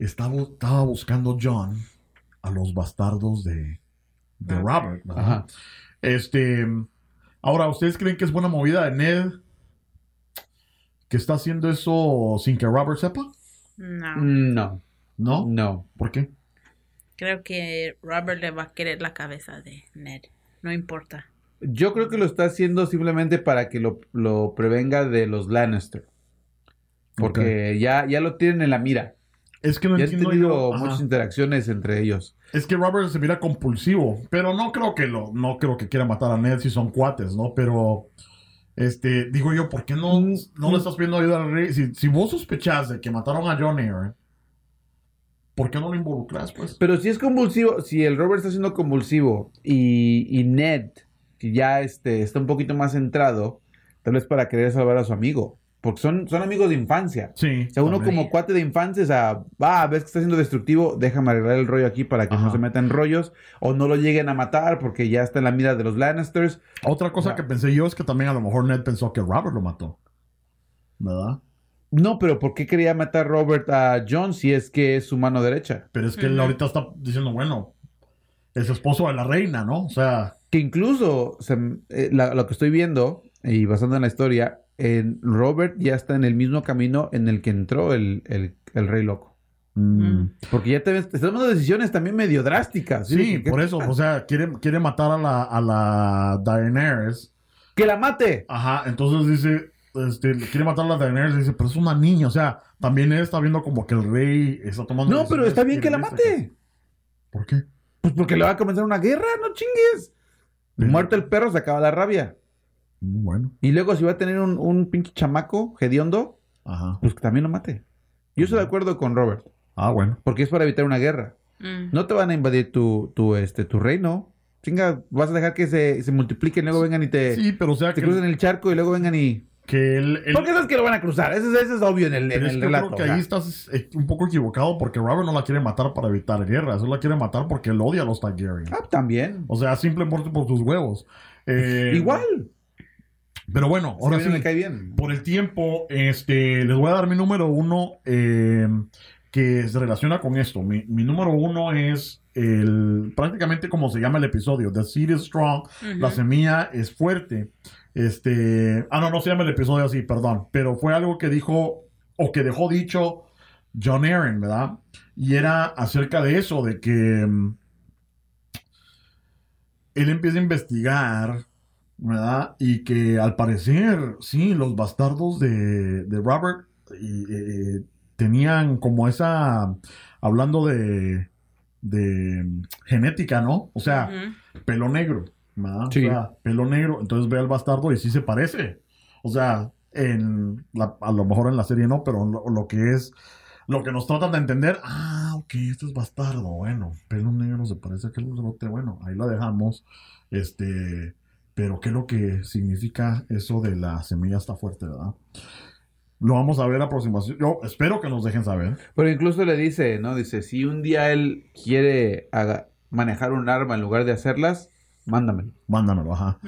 Estaba, estaba buscando John a los bastardos de, de Robert. Este, ahora, ¿ustedes creen que es buena movida de Ned que está haciendo eso sin que Robert sepa? No. No. ¿No? No. ¿Por qué? Creo que Robert le va a querer la cabeza de Ned. No importa. Yo creo que lo está haciendo simplemente para que lo, lo prevenga de los Lannister. Porque ya, ya lo tienen en la mira. Es que no ya entiendo. tenido muchas interacciones entre ellos. Es que Robert se mira compulsivo, pero no creo que lo, no creo que quiera matar a Ned si son cuates, ¿no? Pero, este, digo yo, ¿por qué no, mm, no le mm. estás pidiendo ayuda al rey? Si, vos sospechás de que mataron a Johnny, ¿por qué no lo involucras, pues? Pero si es convulsivo, si el Robert está siendo convulsivo y, y Ned, que ya este, está un poquito más centrado, tal vez para querer salvar a su amigo. Porque son, son amigos de infancia. Sí. O sea, uno como cuate de infancia, o sea, va, ves que está siendo destructivo, déjame arreglar el rollo aquí para que no se metan rollos o no lo lleguen a matar porque ya está en la mira de los Lannisters. Otra cosa que pensé yo es que también a lo mejor Ned pensó que Robert lo mató. ¿Verdad? No, pero ¿por qué quería matar Robert a John si es que es su mano derecha? Pero es que él ahorita está diciendo, bueno, es esposo de la reina, ¿no? O sea. Que incluso eh, lo que estoy viendo, y basando en la historia, Robert ya está en el mismo camino en el que entró el, Rey Loco. Mm. Porque ya te estás tomando decisiones también medio drásticas. Sí, por eso, o sea, quiere, quiere matar a la, a la Daenerys. ¡Que la mate! Ajá, entonces dice, este, quiere matar a la Daenerys, dice, pero es una niña, o sea, también él está viendo como que el rey está tomando... No, pero está bien que la mate. ¿Por qué? Pues porque le va a comenzar una guerra, no chingues. Muerto el perro, se acaba la rabia. Bueno. Y luego si va a tener un, un pinche chamaco hediondo, Ajá. pues también lo mate. Yo estoy de acuerdo con Robert. Ah, bueno. Porque es para evitar una guerra. Mm. No te van a invadir tu, tu, este, tu reino. Chinga, vas a dejar que se, se multipliquen, luego vengan y te, sí, pero o sea, te crucen el charco y luego vengan y... Que el, ¿Por qué sabes que lo van a cruzar? Eso, eso es obvio en el, en el relato. Creo que ahí estás eh, un poco equivocado porque Robert no la quiere matar para evitar guerra. Eso la quiere matar porque él odia a los Targaryen. Ah, también. O sea, simplemente por sus huevos. Eh, Igual. Pero bueno, ahora sí. Me cae bien. Por el tiempo, este, les voy a dar mi número uno eh, que se relaciona con esto. Mi, mi, número uno es el prácticamente como se llama el episodio. The seed is strong. La semilla es fuerte. Este, ah, no, no se llama el episodio así, perdón. Pero fue algo que dijo o que dejó dicho John Aaron, ¿verdad? Y era acerca de eso, de que mm, él empieza a investigar ¿verdad? Y que al parecer, sí, los bastardos de, Robert eh, tenían como esa, hablando de, de genética, ¿no? O sea, pelo negro, ¿verdad? O sea, pelo negro, entonces ve al bastardo y sí se parece. O sea, en a lo mejor en la serie no, pero lo, que es lo que nos tratan de entender, ah, ok, esto es bastardo, bueno, pelo negro se parece a aquel bueno, ahí lo dejamos, este, pero ¿qué es lo que significa eso de la semilla está fuerte, verdad? Lo vamos a ver a aproximación. Yo espero que nos dejen saber. Pero incluso le dice, ¿no? Dice, si un día él quiere manejar un arma en lugar de hacerlas, mándamelo. Mándamelo, ajá.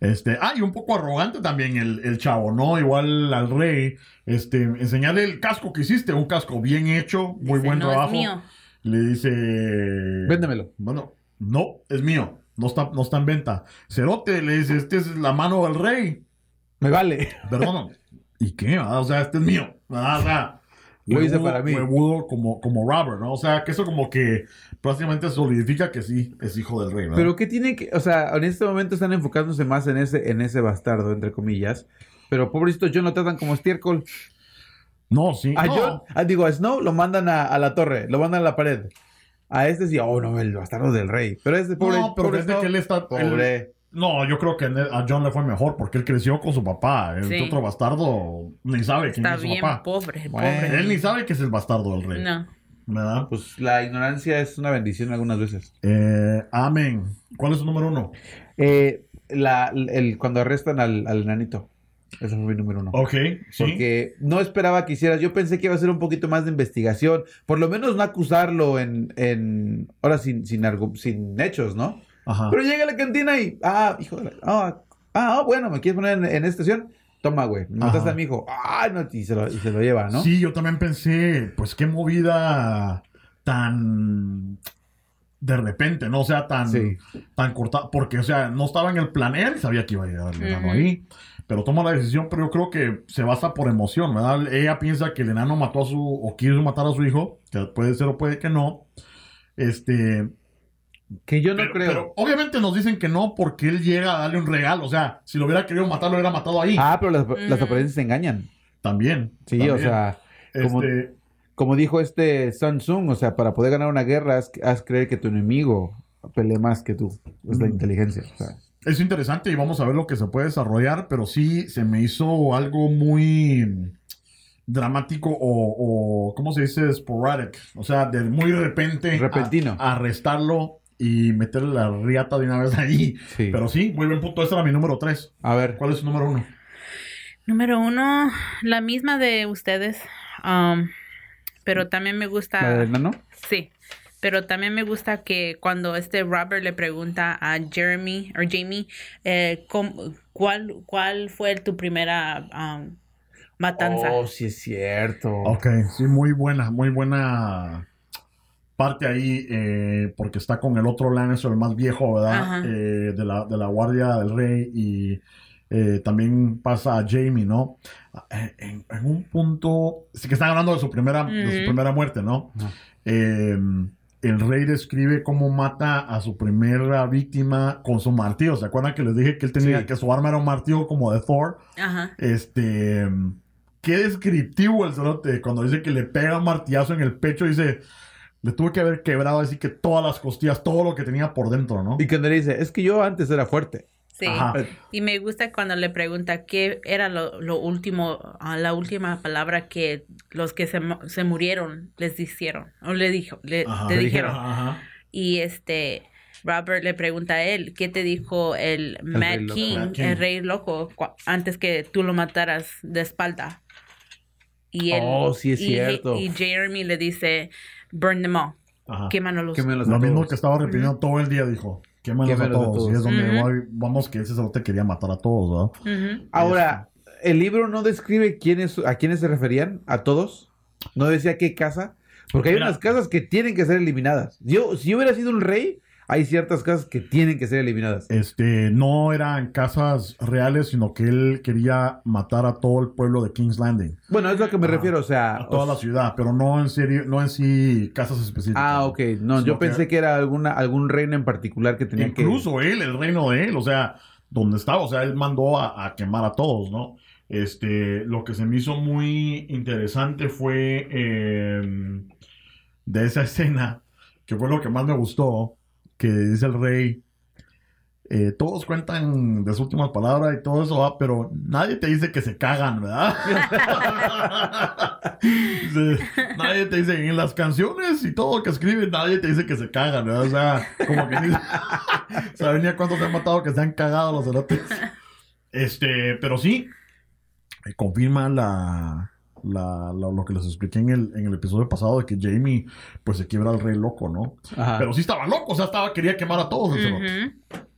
Este, ah, y un poco arrogante también el, chavo, ¿no? Igual al rey, este, enseñarle el casco que hiciste, un casco bien hecho, muy buen trabajo. Le dice, véndemelo. Bueno, no, es mío. No está, no está en venta. Cerote le dice, este es la mano del rey. Me vale. Perdón. ¿Y qué? O sea, este es mío. O sea, lo hice para mí. como, como Robert, ¿no? O sea, que eso como que prácticamente solidifica que sí, es hijo del rey, ¿no? Pero ¿qué tiene que...? O sea, en este momento están enfocándose más en ese, en ese bastardo, entre comillas. Pero pobrecito John lo tratan como estiércol. No, sí. A John, ah, digo, a Snow lo mandan a, a, la torre, lo mandan a la pared. A este sí, oh no, el bastardo del rey. Pero este pobre. No, pero desde que él está. Pobre. no, yo creo que a John le fue mejor porque él creció con su papá. El otro bastardo ni sabe quién es su papá. Pobre, pobre. Él ni sabe que es el bastardo del rey. No. ¿Verdad? Pues la ignorancia es una bendición algunas veces. Eh, amén. ¿Cuál es su número uno? Eh, la, el, cuando arrestan al, al nanito. Ese fue mi número uno. Ok, sí. Porque no esperaba que hicieras. Yo pensé que iba a ser un poquito más de investigación. Por lo menos no acusarlo en. en ahora sin, sin, sin hechos, ¿no? Ajá. Pero llega a la cantina y. Ah, hijo de la. Ah, ah bueno, ¿me quieres poner en, esta estación? Toma, güey. Mataste a mi hijo. Ah, no, y se, lo, y se lo lleva, ¿no? Sí, yo también pensé, pues qué movida tan de repente, no o sea tan, tan corta, porque, o sea, no estaba en el plan, él sabía que iba a llegar el ahí, pero toma la decisión, pero yo creo que se basa por emoción, ¿verdad? Ella piensa que el enano mató a su, o quiso matar a su hijo, que puede ser o puede que no, este... Que yo no creo. Pero obviamente nos dicen que no porque él llega a darle un regalo, o sea, si lo hubiera querido matar, lo hubiera matado ahí. Ah, pero las, las apariencias engañan. También. Sí, o sea, como, este... como dijo este Samsung, o sea, para poder ganar una guerra, haz, creer que tu enemigo pelee más que tú. Es la inteligencia. O sea es interesante y vamos a ver lo que se puede desarrollar, pero sí se me hizo algo muy dramático o, ¿cómo se dice? Sporadic. O sea, de muy repente. Repentino. arrestarlo y meterle la riata de una vez ahí. Pero sí, muy buen punto. Ese era mi número tres. A ver. ¿Cuál es su número uno? Número uno, la misma de ustedes. Um, pero también me gusta. ¿La del nano? Sí. Pero también me gusta que cuando este Robert le pregunta a Jeremy o Jamie eh, ¿cuál, cuál fue tu primera um, matanza. Oh, sí es cierto. Ok, sí, muy buena, muy buena parte ahí, eh, porque está con el otro Lannister, el más viejo, ¿verdad? Eh, de, la, de la Guardia del Rey y también pasa a Jamie, ¿no? En, un punto, sí que están hablando de su primera, de su primera muerte, ¿no? Eh, el rey describe cómo mata a su primera víctima con su martillo. ¿Se acuerdan que les dije que él tenía que su arma era un martillo como de Thor? Ajá. Este, qué descriptivo el cerote cuando dice que le pega un martillazo en el pecho, dice, le tuve que haber quebrado así que todas las costillas, todo lo que tenía por dentro, ¿no? Y que le dice, es que yo antes era fuerte. Sí. Y me gusta cuando le pregunta qué era lo, lo último, ah, la última palabra que los que se, se murieron les dijeron, o le dijo, le, dijeron. Y este, Robert le pregunta a él, ¿qué te dijo el, Mad King, el rey loco, antes que tú lo mataras de espalda? Y él, oh, sí es cierto. Y Jeremy le dice, burn them all. Quémanos los Lo mismo que estaba repitiendo todo el día, dijo. Quémanos a todos. Y es donde vamos que ese te quería matar a todos, ¿no? Ahora, ¿el libro no describe quiénes, a quiénes se referían? ¿A todos? ¿No decía qué casa? Porque hay unas casas que tienen que ser eliminadas. Yo, si yo hubiera sido un rey, hay ciertas casas que tienen que ser eliminadas. Este, no eran casas reales, sino que él quería matar a todo el pueblo de King's Landing. Bueno, es lo que me refiero, o sea, a toda la ciudad, pero no en serio, no en sí casas específicas. Ah, ok. No, yo pensé que... era alguna algún reino en particular que tenía que Incluso él, el reino de él, o sea, donde estaba, o sea, él mandó a, quemar a todos, ¿no? Este, lo que se me hizo muy interesante fue em, de esa escena, que fue lo que más me gustó, que dice el rey, eh, todos cuentan de sus últimas palabras y todo eso, pero nadie te dice que se cagan, ¿verdad? nadie te dice en las canciones y todo que escriben, nadie te dice que se cagan, ¿verdad? O sea, como que ¿saben ya cuántos se han matado que se han cagado los cerotes? Este, pero sí, confirma la, la, lo que les expliqué en el, en el episodio pasado de que Jamie pues se quiebra al rey loco, ¿no? Pero sí estaba loco, o sea, estaba, quería quemar a todos.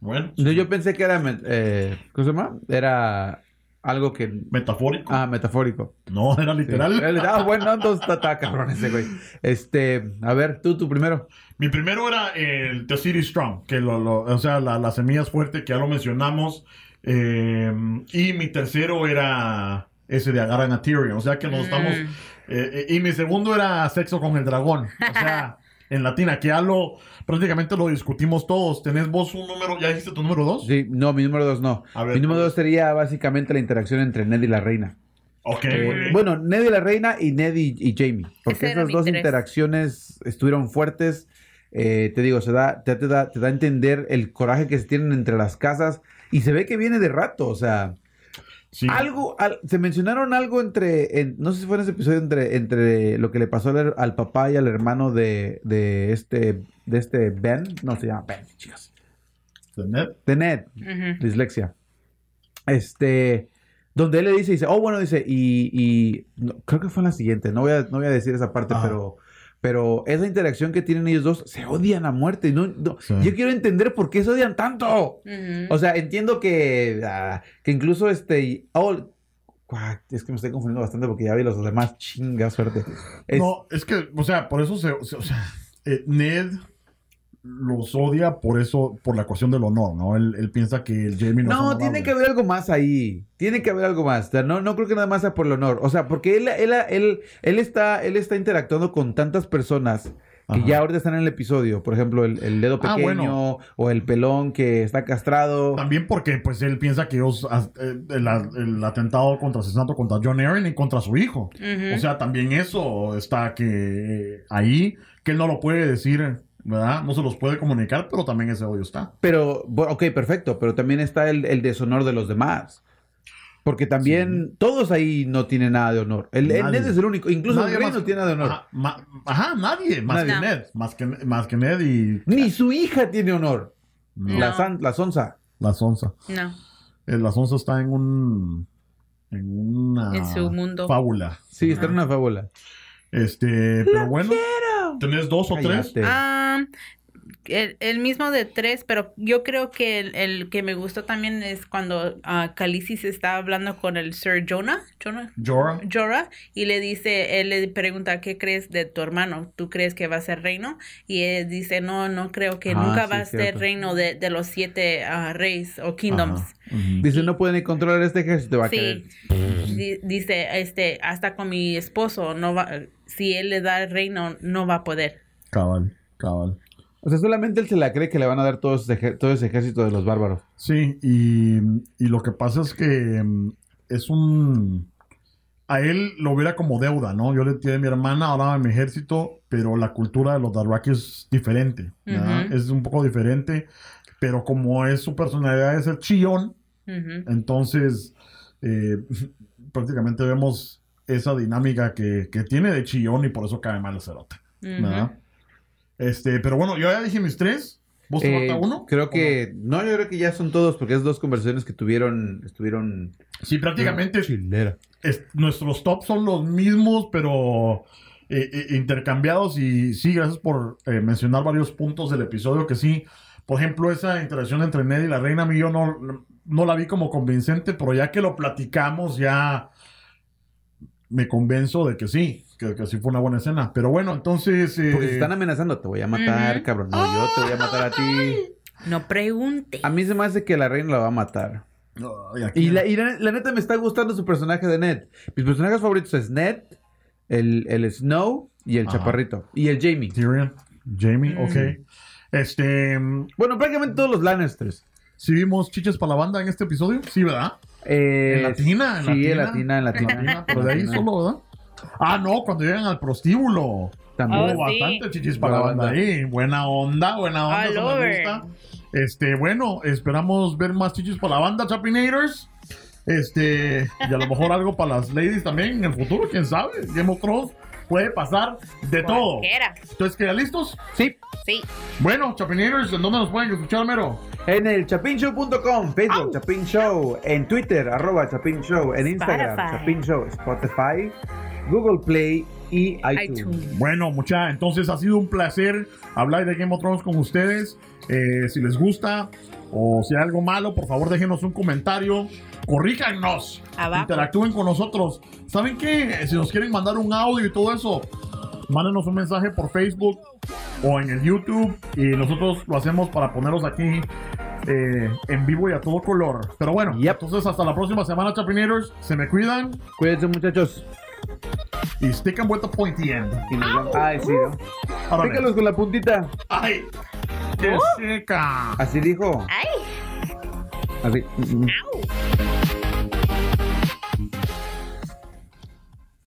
Bueno. Yo, pensé que era, eh, ¿cómo se llama? Era algo que... Metafórico. Ah, metafórico. No, era literal. ah, bueno, entonces está, cabrón ese güey. Este, a ver, tú, tú primero. Mi primero era el The City Strong, que lo, o sea, la, las semillas fuertes que ya lo mencionamos. Eh, y mi tercero era ese de agarran a Tyrion. O sea que nos estamos. Mm. Eh, eh, y mi segundo era sexo con el dragón. O sea, en latina, que ya lo. Prácticamente lo discutimos todos. ¿Tenés vos un número? ¿Ya dijiste tu número dos? Sí, no, mi número dos no. mi número dos sería básicamente la interacción entre Ned y la reina. Ok. Eh, bueno, Ned y la reina y Ned y, Jamie. Porque esas dos interacciones estuvieron fuertes. te digo, se da, te, da, te da a entender el coraje que se tienen entre las casas. Y se ve que viene de rato, o sea. Algo, se mencionaron algo entre, no sé si fue en ese episodio, entre, entre lo que le pasó al, papá y al hermano de, de, este, de este Ben, no se llama Ben, chicas. ¿De Ned? De Ned, dislexia. Este, donde él le dice, dice, oh, bueno, dice, y, y creo que fue en la siguiente, no voy a, no voy a decir esa parte, pero pero esa interacción que tienen ellos dos se odian a muerte. No, Yo quiero entender por qué se odian tanto. O sea, entiendo que, ah, que incluso este. Oh, es que me estoy confundiendo bastante porque ya vi los demás. Chinga suerte. No, es que, o sea, por eso se. o sea, eh, Ned los odia por eso, por la cuestión del honor, ¿no? Él, piensa que el Jamie no No, tiene que haber algo más ahí. Tiene que haber algo más. no, no creo que nada más sea por el honor. O sea, porque él, él, él, él, está, él está interactuando con tantas personas que ya ahorita están en el episodio. Por ejemplo, el, dedo ah, pequeño o el pelón que está castrado. También porque pues él piensa que ellos, eh, el, atentado contra asesinato contra John Aaron y contra su hijo. O sea, también eso está que ahí, que él no lo puede decir ¿verdad? No se los puede comunicar, pero también ese odio está. Pero, ok, perfecto, pero también está el, deshonor de los demás. Porque también todos ahí no tienen nada de honor. El, Ned es el único, incluso el rey no tiene nada de honor. Ajá, nadie, más que Ned, más que, más que Ned y... Ni su hija tiene honor. La, la Sonsa. La Sonsa. No. Eh, la Sonsa está en un... En una... En su mundo. Fábula. Sí, está en una fábula. Este, pero bueno. ¿Tenés dos o tres? Ah, el, mismo de tres, pero yo creo que el, que me gustó también es cuando uh, se está hablando con el Sir Jonah, Jonah Jorah. y le dice, él le pregunta, ¿qué crees de tu hermano? ¿Tú crees que va a ser reino? Y él dice, no, no creo que ah, nunca va a ser reino de, los siete uh, reyes o kingdoms. Dice, no pueden controlar este ejército, va a sí. dice, este, hasta con mi esposo, no va, si él le da el reino, no va a poder. Cabal, cabal. O sea, solamente él se la cree que le van a dar todo ese, todo ese ejército de los bárbaros. Sí, y, lo que pasa es que mm, es un... A él lo hubiera como deuda, ¿no? Yo le tiré a mi hermana, ahora a mi ejército, pero la cultura de los Dothraki es diferente, ¿verdad? Es un poco diferente pero como es su personalidad es el chillón, entonces eh, prácticamente vemos esa dinámica que, tiene de chillón y por eso cae mal el cerote. Este, pero bueno, yo ya dije mis tres. ¿Vos te eh, uno? Creo que. No? yo creo que ya son todos, porque es dos conversaciones que tuvieron. Estuvieron. Sí, prácticamente. nuestros tops son los mismos, pero. Eh, eh, intercambiados y sí, gracias por mencionar varios puntos del episodio que sí, por ejemplo, esa interacción entre Ned y la reina, a mí yo no, no la vi como convincente, pero ya que lo platicamos, ya me convenzo de que sí, que, que sí fue una buena escena. Pero bueno, entonces. Eh... Porque se están amenazando, te voy a matar, cabrón. No, yo te voy a matar a ti. No pregunte. A mí se me hace que la reina la va a matar. y, la, y la, neta me está gustando su personaje de Ned. Mis personajes favoritos es Ned, el, el Snow y el Chaparrito. Y el Jamie. Tyrion. Jamie, ok. Este. Bueno, prácticamente todos los Lannisters. ¿Sí vimos chiches para la banda en este episodio? Sí, ¿verdad? Eh, ¿En latina? ¿En sí, en latina, en latina. Pero de ahí solo, ¿verdad? Ah, no, cuando llegan al prostíbulo. También. Oh, bastante chichis para la banda ahí. Buena onda, buena onda, eso me gusta. Este, bueno, esperamos ver más chichis para la banda, Chapinators. Este, y a lo mejor algo para las ladies también en el futuro, quién sabe. Game of Thrones puede pasar de todo. Entonces, ¿quedan listos? Sí. Sí. Bueno, Chapinators, ¿en dónde nos pueden escuchar, Mero? En el chapinshow.com, Facebook, Chapin Show, en Twitter, arroba Chapin Show, en Instagram, Chapin Show, Spotify, Google Play y iTunes. Bueno, mucha, entonces ha sido un placer hablar de Game of Thrones con ustedes. Eh, si les gusta o si hay algo malo, por favor déjenos un comentario. Corríjanos. Interactúen con nosotros. ¿Saben qué? Si nos quieren mandar un audio y todo eso, mándenos un mensaje por Facebook o en el YouTube y nosotros lo hacemos para ponerlos aquí eh, en vivo y a todo color. Pero bueno, entonces hasta la próxima semana, Chapinators. Se me cuidan. Cuídense, muchachos. Y stick them with the pointy end. Ay, sí, ¿no? Pícalos con la puntita. ¡Ay! ¡Qué seca! Así dijo. ¡Ay! Así. Au.